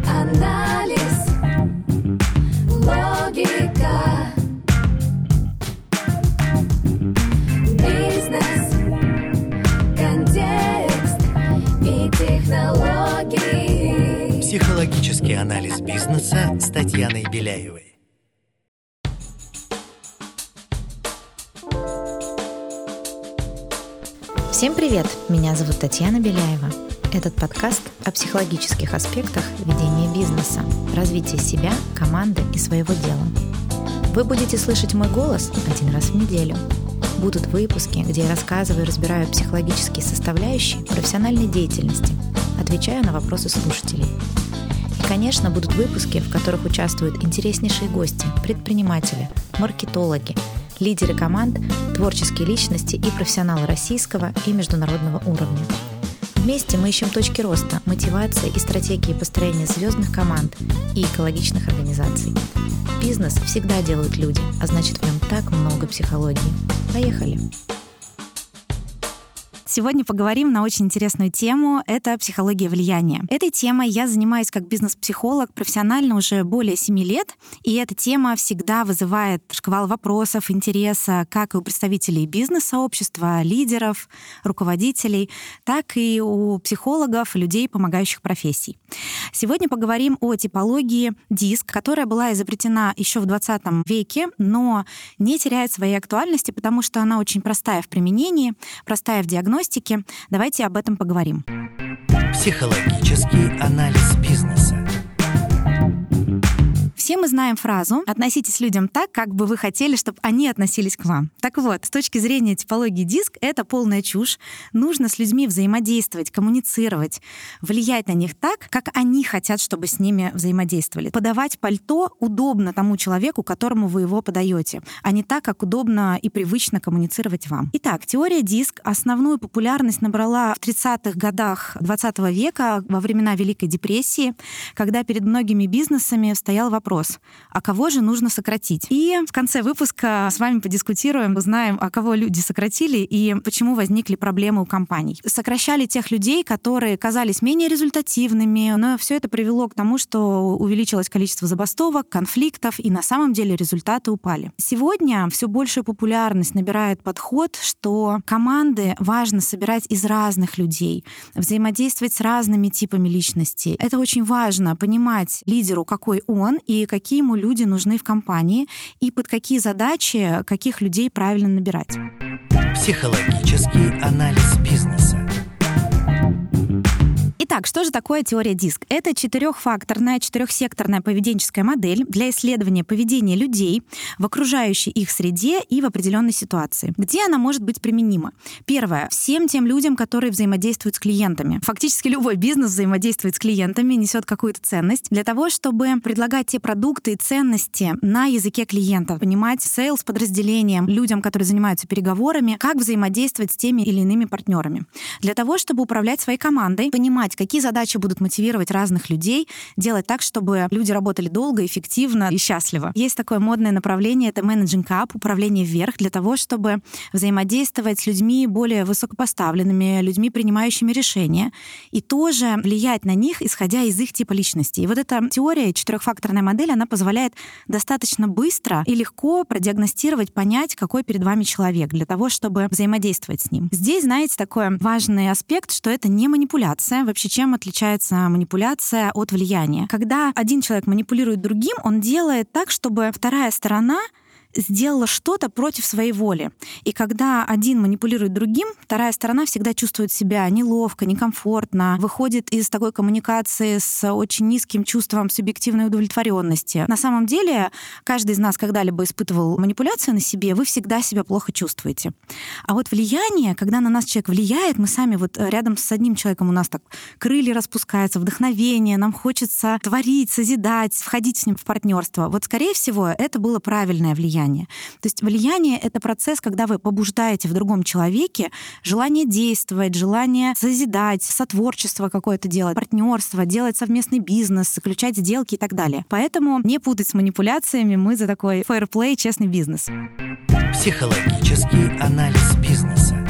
Психоанализ, логика, бизнес, контекст и технологии. Психологический анализ бизнеса с Татьяной Беляевой. Всем привет! Меня зовут Татьяна Беляева. Этот подкаст о психологических аспектах ведения бизнеса, развития себя, команды и своего дела. Вы будете слышать мой голос один раз в неделю. Будут выпуски, где я рассказываю и разбираю психологические составляющие профессиональной деятельности, отвечаю на вопросы слушателей. И, конечно, будут выпуски, в которых участвуют интереснейшие гости, предприниматели, маркетологи, лидеры команд, творческие личности и профессионалы российского и международного уровня. Вместе мы ищем точки роста, мотивации и стратегии построения звездных команд и экологичных организаций. Бизнес всегда делают люди, а значит в нем так много психологии. Поехали! Сегодня поговорим на очень интересную тему. Это психология влияния. Этой темой я занимаюсь как бизнес-психолог профессионально уже более 7 лет. И эта тема всегда вызывает шквал вопросов, интереса как и у представителей бизнес-сообщества, лидеров, руководителей, так и у психологов, людей, помогающих профессий. Сегодня поговорим о типологии диск, которая была изобретена еще в 20 веке, но не теряет своей актуальности, потому что она очень простая в применении, простая в диагностике, диагностики. Давайте об этом поговорим. Психологический анализ бизнеса. Мы знаем фразу «относитесь людям так, как бы вы хотели, чтобы они относились к вам». Так вот, с точки зрения типологии диск, это полная чушь. Нужно с людьми взаимодействовать, коммуницировать, влиять на них так, как они хотят, чтобы с ними взаимодействовали. Подавать пальто удобно тому человеку, которому вы его подаете, а не так, как удобно и привычно коммуницировать вам. Итак, теория диск основную популярность набрала в 30-х годах 20 века, во времена Великой депрессии, когда перед многими бизнесами стоял вопрос, вопрос, а кого же нужно сократить? И в конце выпуска с вами подискутируем, узнаем, а кого люди сократили и почему возникли проблемы у компаний. Сокращали тех людей, которые казались менее результативными, но все это привело к тому, что увеличилось количество забастовок, конфликтов, и на самом деле результаты упали. Сегодня все большую популярность набирает подход, что команды важно собирать из разных людей, взаимодействовать с разными типами личности. Это очень важно, понимать лидеру, какой он, и какие ему люди нужны в компании и под какие задачи каких людей правильно набирать. Психологический анализ бизнеса. Итак, что же такое теория диск? Это четырехфакторная, четырехсекторная поведенческая модель для исследования поведения людей в окружающей их среде и в определенной ситуации. Где она может быть применима? Первое. Всем тем людям, которые взаимодействуют с клиентами. Фактически любой бизнес взаимодействует с клиентами, несет какую-то ценность. Для того, чтобы предлагать те продукты и ценности на языке клиента, понимать sales подразделениям, людям, которые занимаются переговорами, как взаимодействовать с теми или иными партнерами. Для того, чтобы управлять своей командой, понимать, какие задачи будут мотивировать разных людей, делать так, чтобы люди работали долго, эффективно и счастливо. Есть такое модное направление, это менеджинг up, управление вверх, для того, чтобы взаимодействовать с людьми более высокопоставленными, людьми, принимающими решения, и тоже влиять на них, исходя из их типа личности. И вот эта теория, четырехфакторная модель, она позволяет достаточно быстро и легко продиагностировать, понять, какой перед вами человек, для того, чтобы взаимодействовать с ним. Здесь, знаете, такой важный аспект, что это не манипуляция. Вообще чем отличается манипуляция от влияния? Когда один человек манипулирует другим, он делает так, чтобы вторая сторона сделала что-то против своей воли. И когда один манипулирует другим, вторая сторона всегда чувствует себя неловко, некомфортно, выходит из такой коммуникации с очень низким чувством субъективной удовлетворенности. На самом деле, каждый из нас когда-либо испытывал манипуляцию на себе, вы всегда себя плохо чувствуете. А вот влияние, когда на нас человек влияет, мы сами вот рядом с одним человеком у нас так крылья распускаются, вдохновение, нам хочется творить, созидать, входить с ним в партнерство. Вот, скорее всего, это было правильное влияние влияние. То есть влияние — это процесс, когда вы побуждаете в другом человеке желание действовать, желание созидать, сотворчество какое-то делать, партнерство, делать совместный бизнес, заключать сделки и так далее. Поэтому не путать с манипуляциями, мы за такой fair play, честный бизнес. Психологический анализ бизнеса.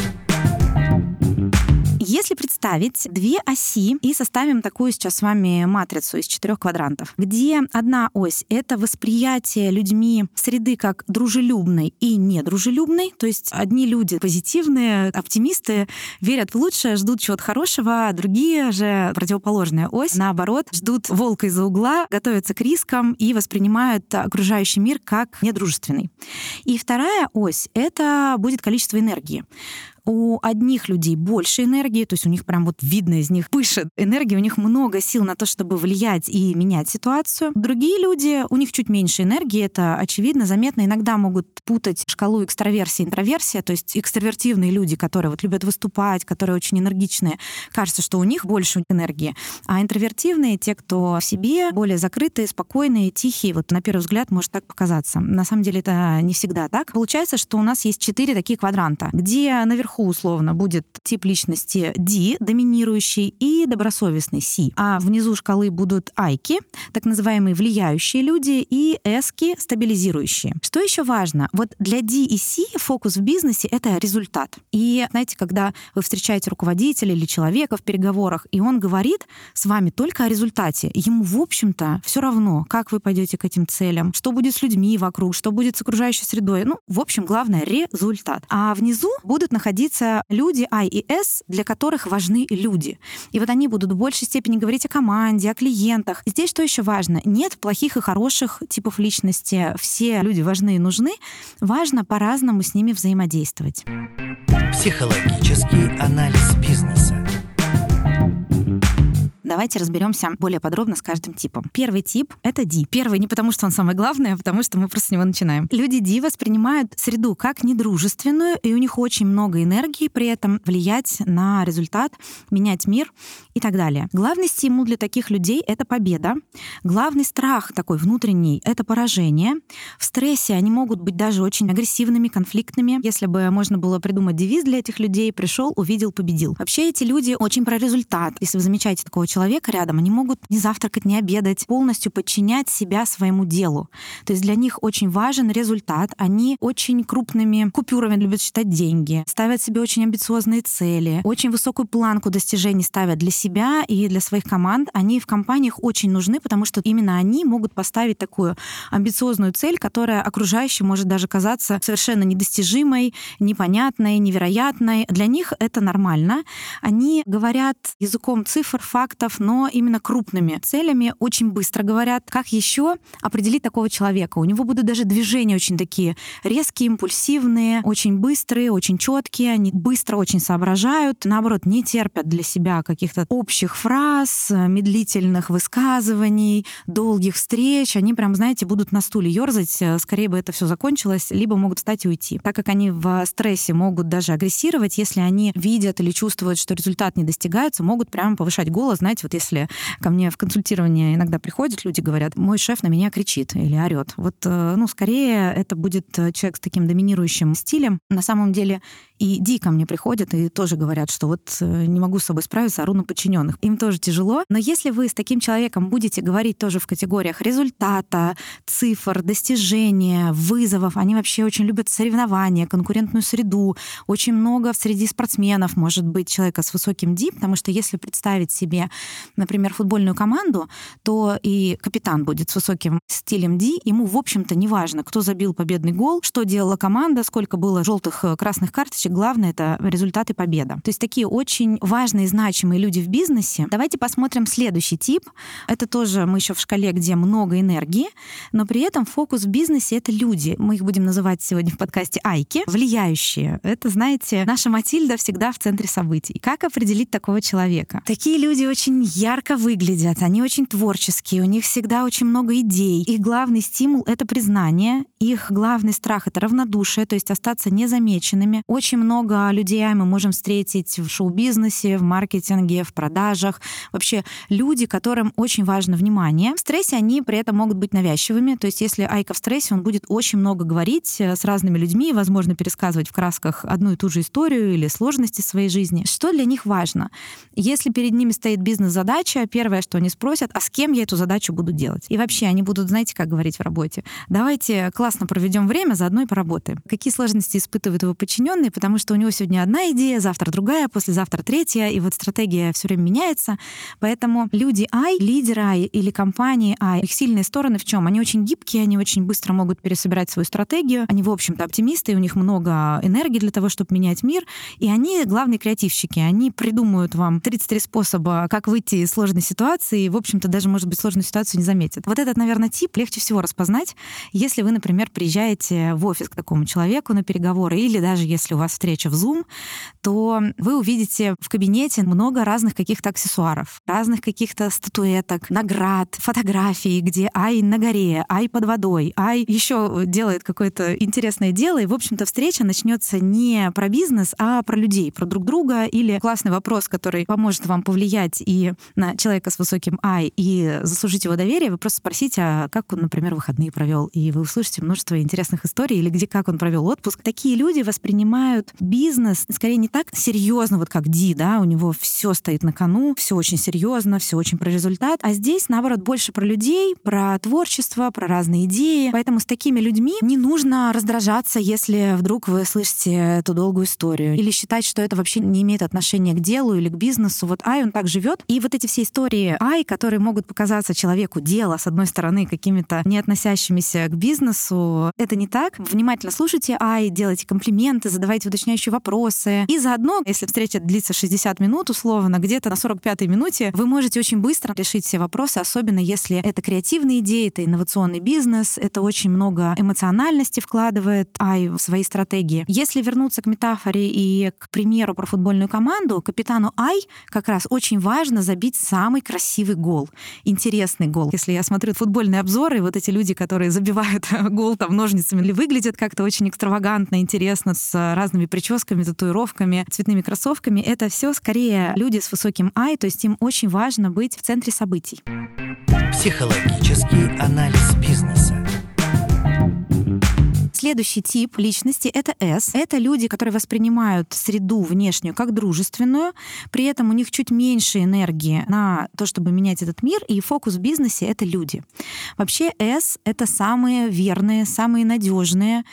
Представить две оси и составим такую сейчас с вами матрицу из четырех квадрантов, где одна ось — это восприятие людьми среды как дружелюбной и недружелюбной, то есть одни люди позитивные, оптимисты, верят в лучшее, ждут чего-то хорошего, а другие же противоположная ось, наоборот, ждут волка из-за угла, готовятся к рискам и воспринимают окружающий мир как недружественный. И вторая ось — это будет количество энергии у одних людей больше энергии, то есть у них прям вот видно из них пышет энергии, у них много сил на то, чтобы влиять и менять ситуацию. Другие люди, у них чуть меньше энергии, это очевидно, заметно. Иногда могут путать шкалу экстраверсии и интроверсия, то есть экстравертивные люди, которые вот любят выступать, которые очень энергичные, кажется, что у них больше энергии, а интровертивные, те, кто в себе, более закрытые, спокойные, тихие, вот на первый взгляд может так показаться. На самом деле это не всегда так. Получается, что у нас есть четыре такие квадранта, где наверху наверху условно будет тип личности D, доминирующий, и добросовестный C. А внизу шкалы будут айки, так называемые влияющие люди, и эски, стабилизирующие. Что еще важно? Вот для D и C фокус в бизнесе — это результат. И знаете, когда вы встречаете руководителя или человека в переговорах, и он говорит с вами только о результате, ему, в общем-то, все равно, как вы пойдете к этим целям, что будет с людьми вокруг, что будет с окружающей средой. Ну, в общем, главное — результат. А внизу будут находиться находиться люди I и S, для которых важны люди. И вот они будут в большей степени говорить о команде, о клиентах. Здесь что еще важно? Нет плохих и хороших типов личности. Все люди важны и нужны. Важно по-разному с ними взаимодействовать. Психологический анализ бизнеса. Давайте разберемся более подробно с каждым типом. Первый тип — это D. Первый не потому, что он самый главный, а потому что мы просто с него начинаем. Люди D воспринимают среду как недружественную, и у них очень много энергии при этом влиять на результат, менять мир и так далее. Главный стимул для таких людей — это победа. Главный страх такой внутренний — это поражение. В стрессе они могут быть даже очень агрессивными, конфликтными. Если бы можно было придумать девиз для этих людей, пришел, увидел, победил. Вообще эти люди очень про результат. Если вы замечаете такого человека, человека рядом, они могут не завтракать, не обедать, полностью подчинять себя своему делу. То есть для них очень важен результат. Они очень крупными купюрами любят считать деньги, ставят себе очень амбициозные цели, очень высокую планку достижений ставят для себя и для своих команд. Они в компаниях очень нужны, потому что именно они могут поставить такую амбициозную цель, которая окружающим может даже казаться совершенно недостижимой, непонятной, невероятной. Для них это нормально. Они говорят языком цифр, фактов, проектов, но именно крупными целями очень быстро говорят, как еще определить такого человека. У него будут даже движения очень такие резкие, импульсивные, очень быстрые, очень четкие, они быстро очень соображают, наоборот, не терпят для себя каких-то общих фраз, медлительных высказываний, долгих встреч. Они прям, знаете, будут на стуле ерзать, скорее бы это все закончилось, либо могут встать и уйти. Так как они в стрессе могут даже агрессировать, если они видят или чувствуют, что результат не достигается, могут прямо повышать голос, знаете, знаете, вот если ко мне в консультирование иногда приходят люди, говорят, мой шеф на меня кричит или орет. Вот, э, ну, скорее это будет э, человек с таким доминирующим стилем. На самом деле и Ди ко мне приходят и тоже говорят, что вот э, не могу с собой справиться, ору на подчиненных. Им тоже тяжело. Но если вы с таким человеком будете говорить тоже в категориях результата, цифр, достижения, вызовов, они вообще очень любят соревнования, конкурентную среду, очень много среди спортсменов может быть человека с высоким Ди, потому что если представить себе, например, футбольную команду, то и капитан будет с высоким стилем Ди, ему, в общем-то, не важно, кто забил победный гол, что делала команда, сколько было желтых, э, красных карточек, главное — это результаты победа. То есть такие очень важные, значимые люди в бизнесе. Давайте посмотрим следующий тип. Это тоже мы еще в шкале, где много энергии, но при этом фокус в бизнесе — это люди. Мы их будем называть сегодня в подкасте айки, влияющие. Это, знаете, наша Матильда всегда в центре событий. Как определить такого человека? Такие люди очень ярко выглядят, они очень творческие, у них всегда очень много идей. Их главный стимул — это признание, их главный страх — это равнодушие, то есть остаться незамеченными. Очень много людей мы можем встретить в шоу-бизнесе, в маркетинге, в продажах. Вообще люди, которым очень важно внимание. В стрессе они при этом могут быть навязчивыми. То есть если Айка в стрессе, он будет очень много говорить э, с разными людьми, возможно, пересказывать в красках одну и ту же историю или сложности своей жизни. Что для них важно? Если перед ними стоит бизнес-задача, первое, что они спросят, а с кем я эту задачу буду делать? И вообще они будут, знаете, как говорить в работе? Давайте классно проведем время, заодно и поработаем. Какие сложности испытывают его подчиненные, потому потому что у него сегодня одна идея, завтра другая, послезавтра третья, и вот стратегия все время меняется. Поэтому люди I, лидеры I или компании I, их сильные стороны в чем? Они очень гибкие, они очень быстро могут пересобирать свою стратегию, они, в общем-то, оптимисты, у них много энергии для того, чтобы менять мир, и они главные креативщики. Они придумают вам 33 способа, как выйти из сложной ситуации, и, в общем-то, даже, может быть, сложную ситуацию не заметят. Вот этот, наверное, тип легче всего распознать, если вы, например, приезжаете в офис к такому человеку на переговоры, или даже если у вас встреча в Zoom, то вы увидите в кабинете много разных каких-то аксессуаров, разных каких-то статуэток, наград, фотографий, где ай на горе, ай под водой, ай еще делает какое-то интересное дело, и, в общем-то, встреча начнется не про бизнес, а про людей, про друг друга, или классный вопрос, который поможет вам повлиять и на человека с высоким ай, и заслужить его доверие, вы просто спросите, а как он, например, выходные провел, и вы услышите множество интересных историй, или где как он провел отпуск. Такие люди воспринимают бизнес скорее не так серьезно, вот как Ди, да, у него все стоит на кону, все очень серьезно, все очень про результат, а здесь, наоборот, больше про людей, про творчество, про разные идеи. Поэтому с такими людьми не нужно раздражаться, если вдруг вы слышите эту долгую историю, или считать, что это вообще не имеет отношения к делу или к бизнесу. Вот Ай, он так живет. И вот эти все истории Ай, которые могут показаться человеку дело, с одной стороны, какими-то не относящимися к бизнесу, это не так. Внимательно слушайте Ай, делайте комплименты, задавайте уточняющие вопросы. И заодно, если встреча длится 60 минут условно, где-то на 45-й минуте вы можете очень быстро решить все вопросы, особенно если это креативные идеи, это инновационный бизнес, это очень много эмоциональности вкладывает Ай в свои стратегии. Если вернуться к метафоре и к примеру про футбольную команду, капитану Ай как раз очень важно забить самый красивый гол, интересный гол. Если я смотрю футбольные обзоры, вот эти люди, которые забивают гол там ножницами, или выглядят как-то очень экстравагантно, интересно, с разными прическами, татуировками, цветными кроссовками, это все скорее люди с высоким Ай, то есть им очень важно быть в центре событий. Психологический анализ бизнеса. Следующий тип личности — это S. Это люди, которые воспринимают среду внешнюю как дружественную, при этом у них чуть меньше энергии на то, чтобы менять этот мир, и фокус в бизнесе — это люди. Вообще S — это самые верные, самые надежные,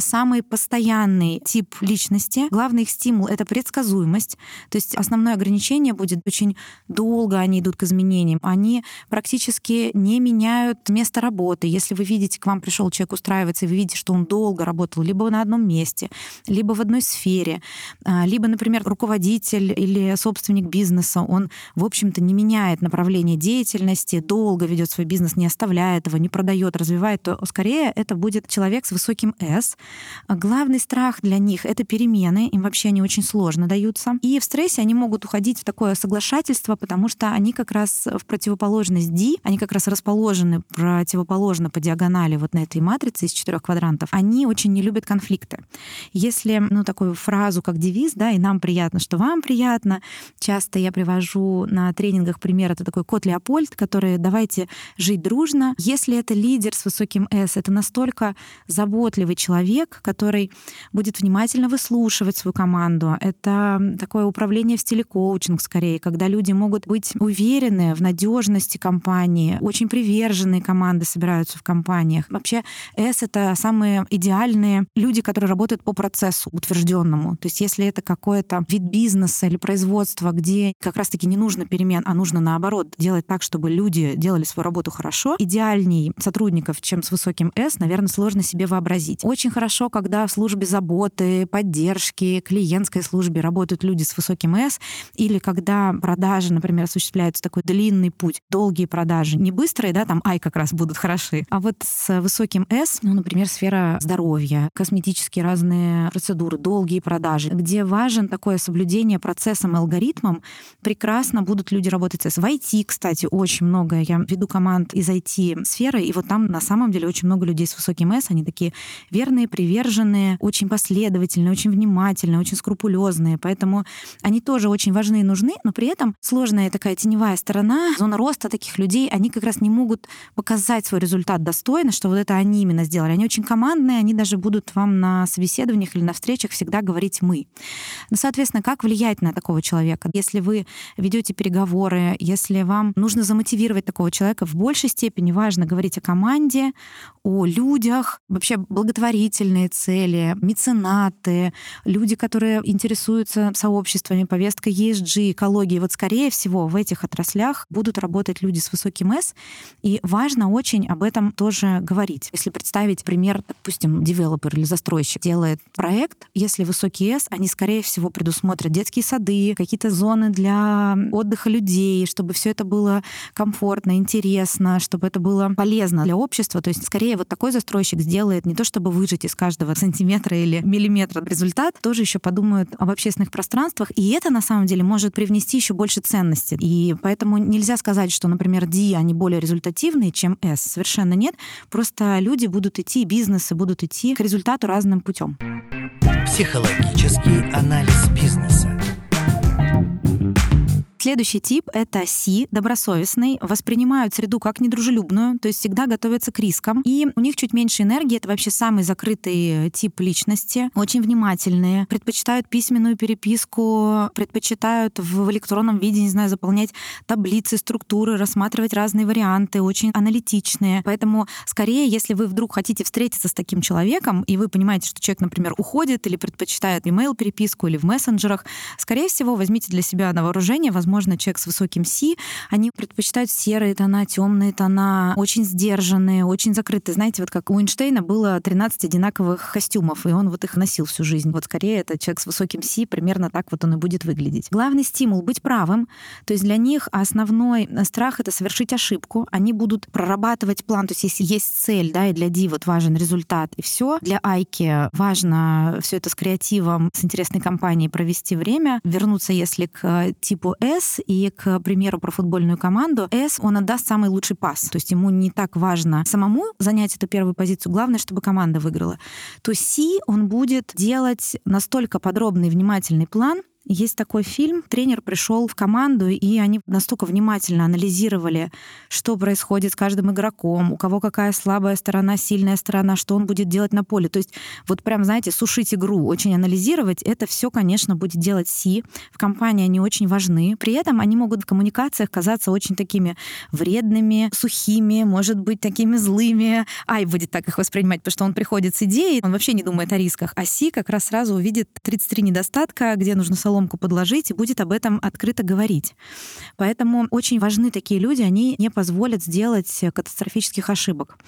самый постоянный тип личности. Главный их стимул — это предсказуемость. То есть основное ограничение будет очень долго они идут к изменениям. Они практически не меняют место работы. Если вы видите, к вам пришел человек устраиваться, и вы видите, что он долго работал либо на одном месте, либо в одной сфере, а, либо, например, руководитель или собственник бизнеса, он, в общем-то, не меняет направление деятельности, долго ведет свой бизнес, не оставляет его, не продает, развивает, то скорее это будет человек с высоким S, главный страх для них — это перемены, им вообще они очень сложно даются. И в стрессе они могут уходить в такое соглашательство, потому что они как раз в противоположность D, они как раз расположены противоположно по диагонали вот на этой матрице из четырех квадрантов, они очень не любят конфликты. Если, ну, такую фразу, как девиз, да, и нам приятно, что вам приятно, часто я привожу на тренингах пример, это такой кот Леопольд, который «давайте жить дружно». Если это лидер с высоким S, это настолько заботливый человек, человек, который будет внимательно выслушивать свою команду. Это такое управление в стиле коучинг скорее, когда люди могут быть уверены в надежности компании, очень приверженные команды собираются в компаниях. Вообще S — это самые идеальные люди, которые работают по процессу утвержденному. То есть если это какой-то вид бизнеса или производства, где как раз-таки не нужно перемен, а нужно наоборот делать так, чтобы люди делали свою работу хорошо, идеальней сотрудников, чем с высоким S, наверное, сложно себе вообразить. Очень хорошо хорошо, когда в службе заботы, поддержки, клиентской службе работают люди с высоким S, или когда продажи, например, осуществляются такой длинный путь, долгие продажи, не быстрые, да, там I как раз будут хороши, а вот с высоким S, ну, например, сфера здоровья, косметические разные процедуры, долгие продажи, где важен такое соблюдение процессом и алгоритмом, прекрасно будут люди работать с В IT, кстати, очень много. Я веду команд из IT-сферы, и вот там на самом деле очень много людей с высоким S, они такие верные, приверженные, очень последовательные, очень внимательные, очень скрупулезные. Поэтому они тоже очень важны и нужны, но при этом сложная такая теневая сторона, зона роста таких людей, они как раз не могут показать свой результат достойно, что вот это они именно сделали. Они очень командные, они даже будут вам на собеседованиях или на встречах всегда говорить «мы». Ну, соответственно, как влиять на такого человека? Если вы ведете переговоры, если вам нужно замотивировать такого человека, в большей степени важно говорить о команде, о людях, вообще благотворительности, благотворительные цели, меценаты, люди, которые интересуются сообществами, повесткой ESG, экологией. Вот скорее всего в этих отраслях будут работать люди с высоким S, и важно очень об этом тоже говорить. Если представить пример, допустим, девелопер или застройщик делает проект, если высокий S, они, скорее всего, предусмотрят детские сады, какие-то зоны для отдыха людей, чтобы все это было комфортно, интересно, чтобы это было полезно для общества. То есть, скорее, вот такой застройщик сделает не то, чтобы выжить из каждого сантиметра или миллиметра результат, тоже еще подумают об общественных пространствах, и это на самом деле может привнести еще больше ценности. И поэтому нельзя сказать, что, например, D, они более результативные, чем S. Совершенно нет. Просто люди будут идти, бизнесы будут идти к результату разным путем. Психологический анализ бизнеса. Следующий тип — это Си, добросовестный, воспринимают среду как недружелюбную, то есть всегда готовятся к рискам. И у них чуть меньше энергии, это вообще самый закрытый тип личности, очень внимательные, предпочитают письменную переписку, предпочитают в электронном виде, не знаю, заполнять таблицы, структуры, рассматривать разные варианты, очень аналитичные. Поэтому скорее, если вы вдруг хотите встретиться с таким человеком, и вы понимаете, что человек, например, уходит или предпочитает email переписку или в мессенджерах, скорее всего, возьмите для себя на вооружение, возможно, возможно, человек с высоким Си, они предпочитают серые тона, темные тона, очень сдержанные, очень закрытые. Знаете, вот как у Эйнштейна было 13 одинаковых костюмов, и он вот их носил всю жизнь. Вот скорее это человек с высоким Си, примерно так вот он и будет выглядеть. Главный стимул — быть правым. То есть для них основной страх — это совершить ошибку. Они будут прорабатывать план. То есть если есть цель, да, и для Ди вот важен результат, и все. Для Айки важно все это с креативом, с интересной компанией провести время, вернуться, если к типу S, И, к примеру, про футбольную команду, S, он отдаст самый лучший пас. То есть ему не так важно самому занять эту первую позицию, главное, чтобы команда выиграла. То C, он будет делать настолько подробный внимательный план, есть такой фильм. Тренер пришел в команду, и они настолько внимательно анализировали, что происходит с каждым игроком, у кого какая слабая сторона, сильная сторона, что он будет делать на поле. То есть вот прям, знаете, сушить игру, очень анализировать, это все, конечно, будет делать Си. В компании они очень важны. При этом они могут в коммуникациях казаться очень такими вредными, сухими, может быть, такими злыми. Ай будет так их воспринимать, потому что он приходит с идеей, он вообще не думает о рисках. А Си как раз сразу увидит 33 недостатка, где нужно соломку подложить и будет об этом открыто говорить. Поэтому очень важны такие люди, они не позволят сделать катастрофических ошибок.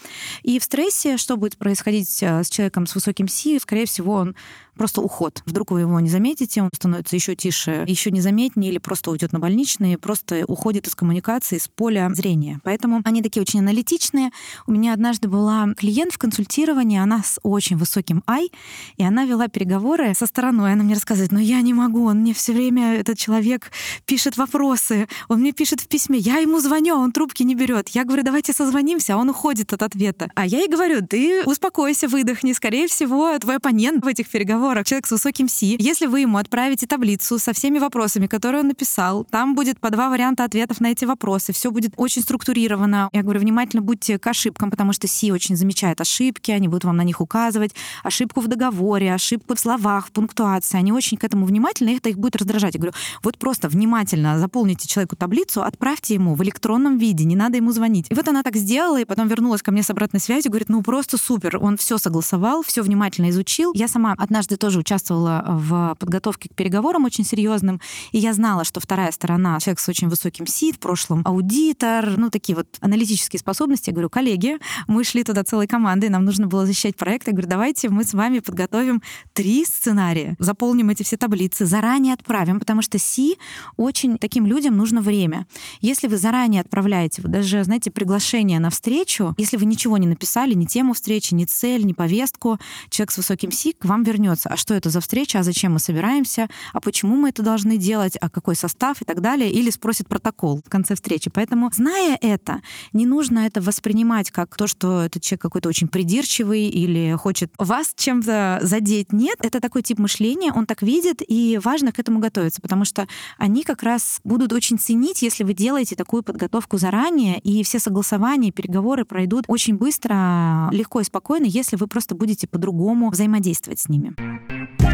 И в стрессе, что будет происходить э, с человеком с высоким Си, скорее всего, он просто уход. Вдруг вы его не заметите, он становится еще тише, еще незаметнее или просто уйдет на больничный, просто уходит из коммуникации, из поля зрения. Поэтому они такие очень аналитичные. У меня однажды была клиент в консультировании, она с очень высоким ай, и она вела переговоры со стороной. Она мне рассказывает, но я не могу, он мне все время, этот человек пишет вопросы, он мне пишет в письме, я ему звоню, а он трубки не берет. Я говорю, давайте созвонимся, а он уходит от ответа. А я ей говорю, ты успокойся, выдохни, скорее всего, твой оппонент в этих переговорах разговорах человек с высоким Си, если вы ему отправите таблицу со всеми вопросами, которые он написал, там будет по два варианта ответов на эти вопросы, все будет очень структурировано. Я говорю, внимательно будьте к ошибкам, потому что Си очень замечает ошибки, они будут вам на них указывать, ошибку в договоре, ошибку в словах, в пунктуации, они очень к этому внимательны, и это их будет раздражать. Я говорю, вот просто внимательно заполните человеку таблицу, отправьте ему в электронном виде, не надо ему звонить. И вот она так сделала, и потом вернулась ко мне с обратной связью, говорит, ну просто супер, он все согласовал, все внимательно изучил. Я сама однажды однажды тоже участвовала в подготовке к переговорам очень серьезным, и я знала, что вторая сторона, человек с очень высоким СИД, в прошлом аудитор, ну, такие вот аналитические способности. Я говорю, коллеги, мы шли туда целой командой, нам нужно было защищать проект. Я говорю, давайте мы с вами подготовим три сценария, заполним эти все таблицы, заранее отправим, потому что Си очень таким людям нужно время. Если вы заранее отправляете, вот даже, знаете, приглашение на встречу, если вы ничего не написали, ни тему встречи, ни цель, ни повестку, человек с высоким Си к вам вернется вопросы, а что это за встреча, а зачем мы собираемся, а почему мы это должны делать, а какой состав и так далее, или спросит протокол в конце встречи. Поэтому, зная это, не нужно это воспринимать как то, что этот человек какой-то очень придирчивый или хочет вас чем-то задеть. Нет, это такой тип мышления, он так видит, и важно к этому готовиться, потому что они как раз будут очень ценить, если вы делаете такую подготовку заранее, и все согласования, переговоры пройдут очень быстро, легко и спокойно, если вы просто будете по-другому взаимодействовать с ними.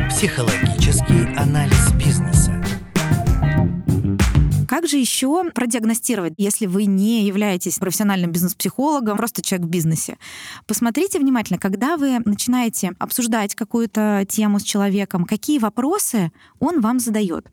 Психологический анализ бизнеса. Как также еще продиагностировать, если вы не являетесь профессиональным бизнес-психологом, просто человек в бизнесе. Посмотрите внимательно, когда вы начинаете обсуждать какую-то тему с человеком, какие вопросы он вам задает.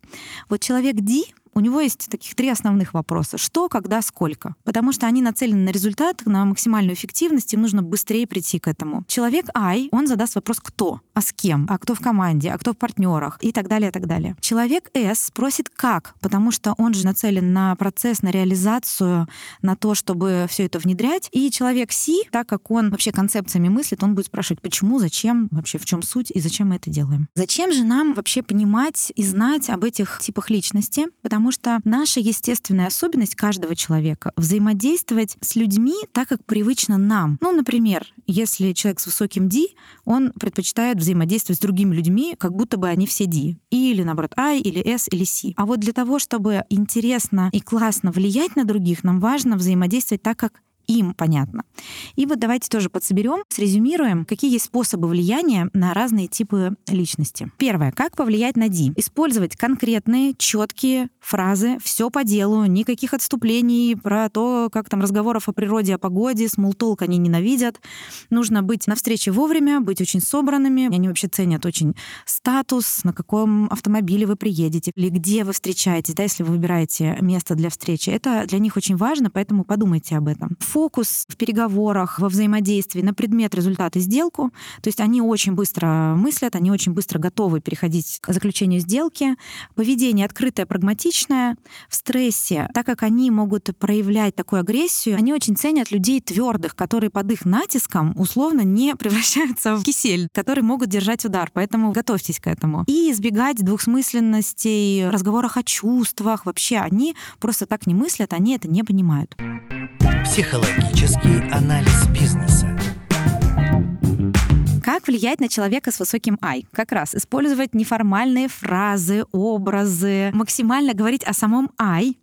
Вот человек D у него есть таких три основных вопроса. Что, когда, сколько? Потому что они нацелены на результат, на максимальную эффективность, им нужно быстрее прийти к этому. Человек I, он задаст вопрос «кто?», а с кем, а кто в команде, а кто в партнерах и так далее, и так далее. Человек S спросит «как?», потому что он же нацелен на процесс, на реализацию, на то, чтобы все это внедрять. И человек C, так как он вообще концепциями мыслит, он будет спрашивать, почему, зачем, вообще в чем суть и зачем мы это делаем. Зачем же нам вообще понимать и знать об этих типах личности? Потому потому что наша естественная особенность каждого человека — взаимодействовать с людьми так, как привычно нам. Ну, например, если человек с высоким D, он предпочитает взаимодействовать с другими людьми, как будто бы они все D. Или, наоборот, I, или S, или C. А вот для того, чтобы интересно и классно влиять на других, нам важно взаимодействовать так, как им понятно. И вот давайте тоже подсоберем, срезюмируем, какие есть способы влияния на разные типы личности. Первое. Как повлиять на Ди? Использовать конкретные, четкие фразы, все по делу, никаких отступлений про то, как там разговоров о природе, о погоде, смолтолк они ненавидят. Нужно быть на встрече вовремя, быть очень собранными. Они вообще ценят очень статус, на каком автомобиле вы приедете, или где вы встречаетесь, да, если вы выбираете место для встречи. Это для них очень важно, поэтому подумайте об этом фокус в переговорах, во взаимодействии на предмет, результат сделку. То есть они очень быстро мыслят, они очень быстро готовы переходить к заключению сделки. Поведение открытое, прагматичное. В стрессе, так как они могут проявлять такую агрессию, они очень ценят людей твердых, которые под их натиском условно не превращаются в кисель, которые могут держать удар. Поэтому готовьтесь к этому. И избегать двухсмысленностей, разговорах о чувствах. Вообще они просто так не мыслят, они это не понимают. Психологический анализ бизнеса. Как влиять на человека с высоким I? Как раз использовать неформальные фразы, образы, максимально говорить о самом I,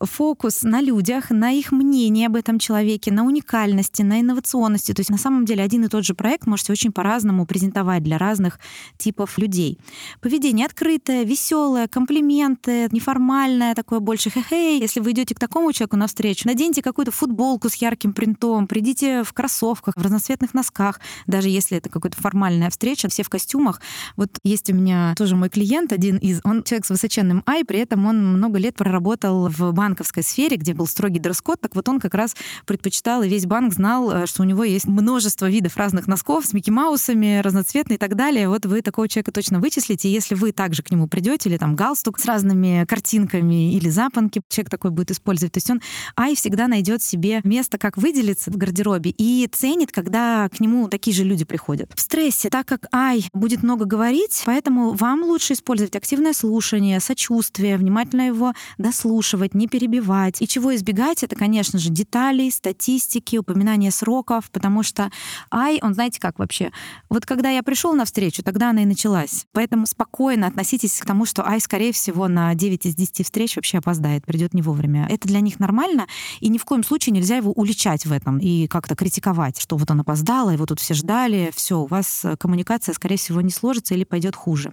фокус на людях, на их мнении об этом человеке, на уникальности, на инновационности. То есть на самом деле один и тот же проект можете очень по-разному презентовать для разных типов людей. Поведение открытое, веселое, комплименты, неформальное, такое больше хе-хей. Если вы идете к такому человеку навстречу, наденьте какую-то футболку с ярким принтом, придите в кроссовках, в разноцветных носках, даже если это какая-то формальная встреча, все в костюмах. Вот есть у меня тоже мой клиент, один из, он человек с высоченным ай, при этом он много лет проработал в банковской сфере, где был строгий дресс-код, так вот он как раз предпочитал, и весь банк знал, э, что у него есть множество видов разных носков с Микки Маусами, разноцветные и так далее. Вот вы такого человека точно вычислите. Если вы также к нему придете, или там галстук с разными картинками, или запонки, человек такой будет использовать. То есть он, ай, всегда найдет себе место, как выделиться в гардеробе, и ценит, когда к нему такие же люди приходят. В стрессе, так как ай будет много говорить, поэтому вам лучше использовать активное слушание, сочувствие, внимательно его дослушивать, поддерживать, не перебивать. И чего избегать, это, конечно же, деталей, статистики, упоминания сроков, потому что ай, он знаете как вообще? Вот когда я пришел на встречу, тогда она и началась. Поэтому спокойно относитесь к тому, что ай, скорее всего, на 9 из 10 встреч вообще опоздает, придет не вовремя. Это для них нормально, и ни в коем случае нельзя его уличать в этом и как-то критиковать, что вот он опоздал, его тут все ждали, все, у вас коммуникация, скорее всего, не сложится или пойдет хуже.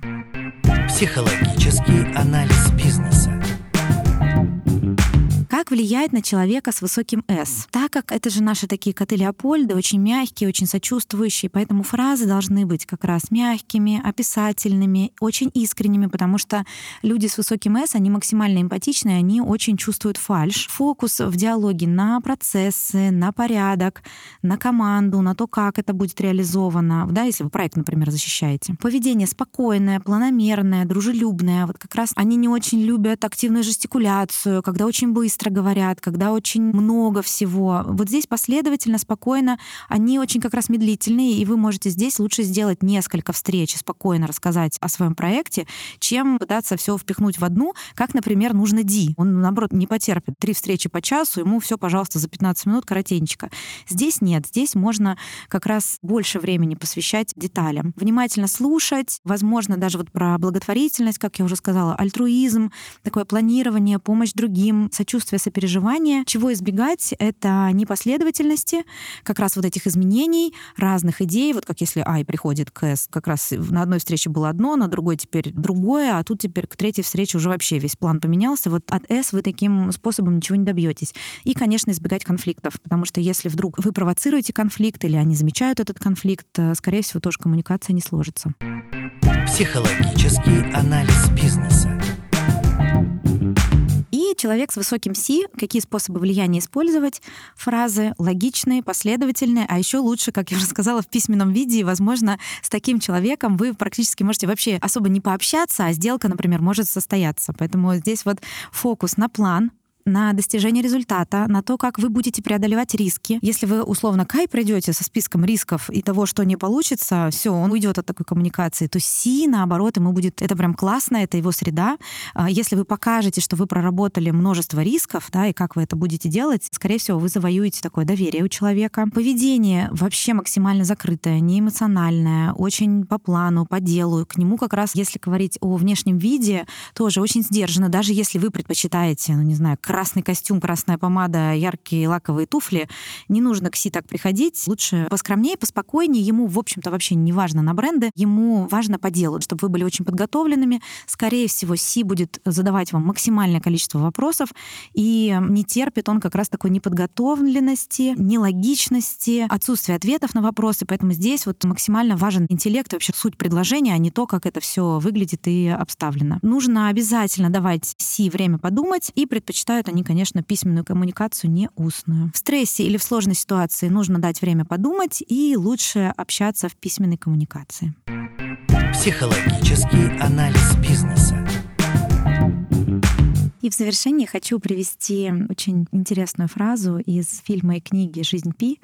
Психологический анализ бизнеса. Как влияет на человека с высоким «С»? Так как это же наши такие коты Леопольды, очень мягкие, очень сочувствующие, поэтому фразы должны быть как раз мягкими, описательными, очень искренними, потому что люди с высоким «С», они максимально эмпатичные, они очень чувствуют фальш. Фокус в диалоге на процессы, на порядок, на команду, на то, как это будет реализовано, да, если вы проект, например, защищаете. Поведение спокойное, планомерное, дружелюбное. Вот как раз они не очень любят активную жестикуляцию, когда очень быстро говорят, когда очень много всего. Вот здесь последовательно, спокойно, они очень как раз медлительные, и вы можете здесь лучше сделать несколько встреч и спокойно рассказать о своем проекте, чем пытаться все впихнуть в одну, как, например, нужно Ди. Он, наоборот, не потерпит. Три встречи по часу, ему все, пожалуйста, за 15 минут коротенечко. Здесь нет. Здесь можно как раз больше времени посвящать деталям. Внимательно слушать, возможно, даже вот про благотворительность, как я уже сказала, альтруизм, такое планирование, помощь другим, сочувствие сочувствие, сопереживание. Чего избегать? Это непоследовательности, как раз вот этих изменений, разных идей. Вот как если Ай приходит к С, как раз на одной встрече было одно, на другой теперь другое, а тут теперь к третьей встрече уже вообще весь план поменялся. Вот от С вы таким способом ничего не добьетесь. И, конечно, избегать конфликтов, потому что если вдруг вы провоцируете конфликт или они замечают этот конфликт, э, скорее всего, тоже коммуникация не сложится. Психологический анализ бизнеса. Человек с высоким Си, какие способы влияния использовать? Фразы логичные, последовательные, а еще лучше, как я уже сказала, в письменном виде. И, возможно, с таким человеком вы практически можете вообще особо не пообщаться, а сделка, например, может состояться. Поэтому здесь вот фокус на план, на достижение результата, на то, как вы будете преодолевать риски. Если вы условно Кай пройдете со списком рисков и того, что не получится, все, он уйдет от такой коммуникации, то Си, наоборот, ему будет это прям классно, это его среда. А если вы покажете, что вы проработали множество рисков, да, и как вы это будете делать, скорее всего, вы завоюете такое доверие у человека. Поведение вообще максимально закрытое, не эмоциональное, очень по плану, по делу. К нему как раз, если говорить о внешнем виде, тоже очень сдержанно, даже если вы предпочитаете, ну не знаю, красный костюм, красная помада, яркие лаковые туфли. Не нужно к Си так приходить. Лучше поскромнее, поспокойнее. Ему, в общем-то, вообще не важно на бренды. Ему важно по делу, чтобы вы были очень подготовленными. Скорее всего, Си будет задавать вам максимальное количество вопросов. И не терпит он как раз такой неподготовленности, нелогичности, отсутствия ответов на вопросы. Поэтому здесь вот максимально важен интеллект, вообще суть предложения, а не то, как это все выглядит и обставлено. Нужно обязательно давать Си время подумать и предпочитают они, конечно, письменную коммуникацию, не устную. В стрессе или в сложной ситуации нужно дать время подумать и лучше общаться в письменной коммуникации. Психологический анализ бизнеса. И в завершение хочу привести очень интересную фразу из фильма и книги «Жизнь Пи».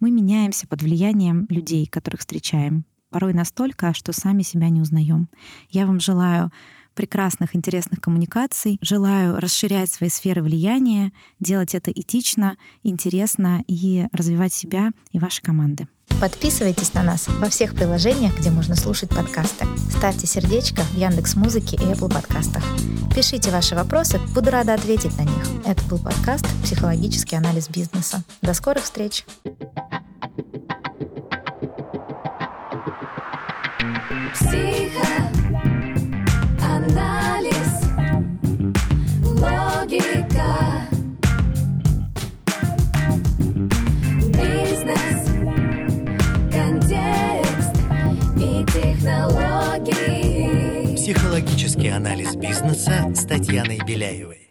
Мы меняемся под влиянием людей, которых встречаем. Порой настолько, что сами себя не узнаем. Я вам желаю прекрасных, интересных коммуникаций. Желаю расширять свои сферы влияния, делать это этично, интересно и развивать себя и ваши команды. Подписывайтесь на нас во всех приложениях, где можно слушать подкасты. Ставьте сердечко в Яндекс Музыке и Apple подкастах. Пишите ваши вопросы, буду рада ответить на них. Это был подкаст «Психологический анализ бизнеса». До скорых встреч! Анализ, логика, бизнес, контекст и технологии. Психологический анализ бизнеса с Татьяной Беляевой.